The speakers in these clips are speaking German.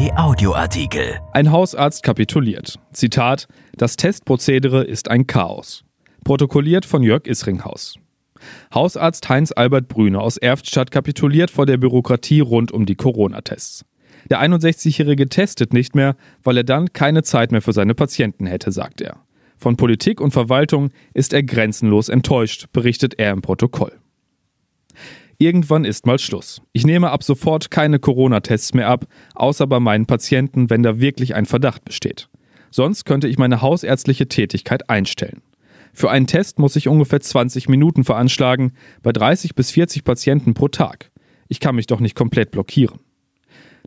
RP Audioartikel. Ein Hausarzt kapituliert. Zitat: Das Testprozedere ist ein Chaos. Protokolliert von Jörg Isringhaus. Hausarzt Heinz Albert Brüne aus Erftstadt kapituliert vor der Bürokratie rund um die Corona-Tests. Der 61-Jährige testet nicht mehr, weil er dann keine Zeit mehr für seine Patienten hätte, sagt er. Von Politik und Verwaltung ist er grenzenlos enttäuscht, berichtet er im Protokoll. Irgendwann ist mal Schluss. Ich nehme ab sofort keine Corona-Tests mehr ab, außer bei meinen Patienten, wenn da wirklich ein Verdacht besteht. Sonst könnte ich meine hausärztliche Tätigkeit einstellen. Für einen Test muss ich ungefähr 20 Minuten veranschlagen, bei 30 bis 40 Patienten pro Tag. Ich kann mich doch nicht komplett blockieren.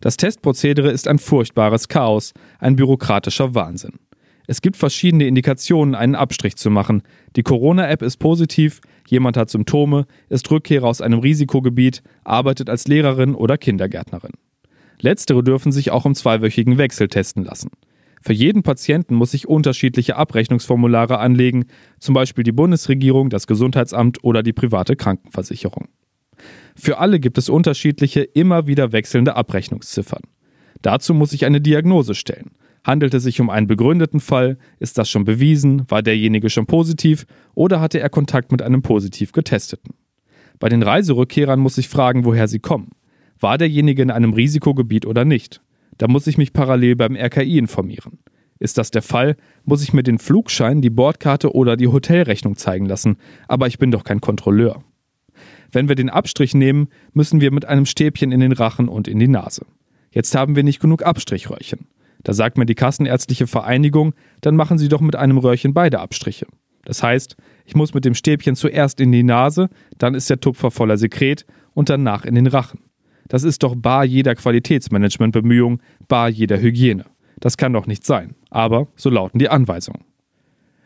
Das Testprozedere ist ein furchtbares Chaos, ein bürokratischer Wahnsinn. Es gibt verschiedene Indikationen, einen Abstrich zu machen. Die Corona-App ist positiv, jemand hat Symptome, ist Rückkehrer aus einem Risikogebiet, arbeitet als Lehrerin oder Kindergärtnerin. Letztere dürfen sich auch im zweiwöchigen Wechsel testen lassen. Für jeden Patienten muss ich unterschiedliche Abrechnungsformulare anlegen, zum Beispiel die Bundesregierung, das Gesundheitsamt oder die private Krankenversicherung. Für alle gibt es unterschiedliche, immer wieder wechselnde Abrechnungsziffern. Dazu muss ich eine Diagnose stellen. Handelt es sich um einen begründeten Fall? Ist das schon bewiesen? War derjenige schon positiv? Oder hatte er Kontakt mit einem positiv Getesteten? Bei den Reiserückkehrern muss ich fragen, woher sie kommen. War derjenige in einem Risikogebiet oder nicht? Da muss ich mich parallel beim RKI informieren. Ist das der Fall, muss ich mir den Flugschein, die Bordkarte oder die Hotelrechnung zeigen lassen, aber ich bin doch kein Kontrolleur. Wenn wir den Abstrich nehmen, müssen wir mit einem Stäbchen in den Rachen und in die Nase. Jetzt haben wir nicht genug Abstrichröhrchen. Da sagt mir die Kassenärztliche Vereinigung, dann machen Sie doch mit einem Röhrchen beide Abstriche. Das heißt, ich muss mit dem Stäbchen zuerst in die Nase, dann ist der Tupfer voller Sekret und danach in den Rachen. Das ist doch bar jeder Qualitätsmanagementbemühung, bar jeder Hygiene. Das kann doch nicht sein. Aber so lauten die Anweisungen.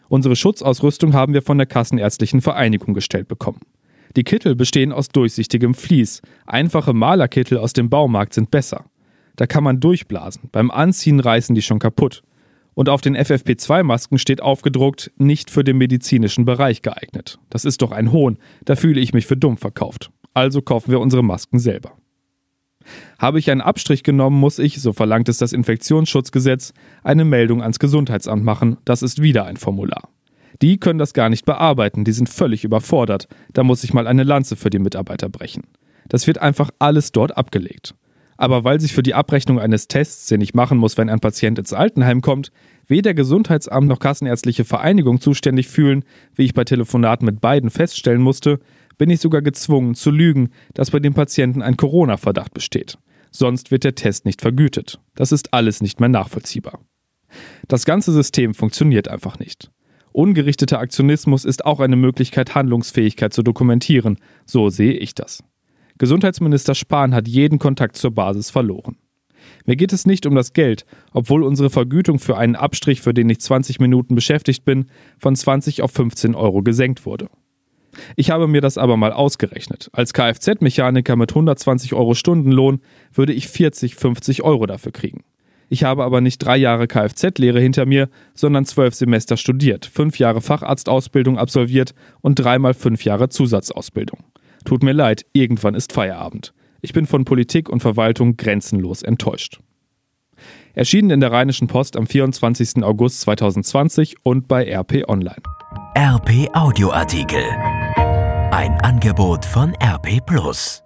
Unsere Schutzausrüstung haben wir von der Kassenärztlichen Vereinigung gestellt bekommen. Die Kittel bestehen aus durchsichtigem Vlies. Einfache Malerkittel aus dem Baumarkt sind besser. Da kann man durchblasen. Beim Anziehen reißen die schon kaputt. Und auf den FFP2-Masken steht aufgedruckt, nicht für den medizinischen Bereich geeignet. Das ist doch ein Hohn. Da fühle ich mich für dumm verkauft. Also kaufen wir unsere Masken selber. Habe ich einen Abstrich genommen, muss ich, so verlangt es das Infektionsschutzgesetz, eine Meldung ans Gesundheitsamt machen. Das ist wieder ein Formular. Die können das gar nicht bearbeiten, die sind völlig überfordert. Da muss ich mal eine Lanze für die Mitarbeiter brechen. Das wird einfach alles dort abgelegt. Aber weil sich für die Abrechnung eines Tests, den ich machen muss, wenn ein Patient ins Altenheim kommt, weder Gesundheitsamt noch Kassenärztliche Vereinigung zuständig fühlen, wie ich bei Telefonaten mit beiden feststellen musste, bin ich sogar gezwungen zu lügen, dass bei dem Patienten ein Corona-Verdacht besteht. Sonst wird der Test nicht vergütet. Das ist alles nicht mehr nachvollziehbar. Das ganze System funktioniert einfach nicht. Ungerichteter Aktionismus ist auch eine Möglichkeit, Handlungsfähigkeit zu dokumentieren. So sehe ich das. Gesundheitsminister Spahn hat jeden Kontakt zur Basis verloren. Mir geht es nicht um das Geld, obwohl unsere Vergütung für einen Abstrich, für den ich 20 Minuten beschäftigt bin, von 20 auf 15 Euro gesenkt wurde. Ich habe mir das aber mal ausgerechnet. Als Kfz-Mechaniker mit 120 Euro Stundenlohn würde ich 40, 50 Euro dafür kriegen. Ich habe aber nicht drei Jahre Kfz-Lehre hinter mir, sondern zwölf Semester studiert, fünf Jahre Facharztausbildung absolviert und dreimal fünf Jahre Zusatzausbildung. Tut mir leid, irgendwann ist Feierabend. Ich bin von Politik und Verwaltung grenzenlos enttäuscht. Erschienen in der Rheinischen Post am 24. August 2020 und bei RP Online. RP Audioartikel. Ein Angebot von RP Plus.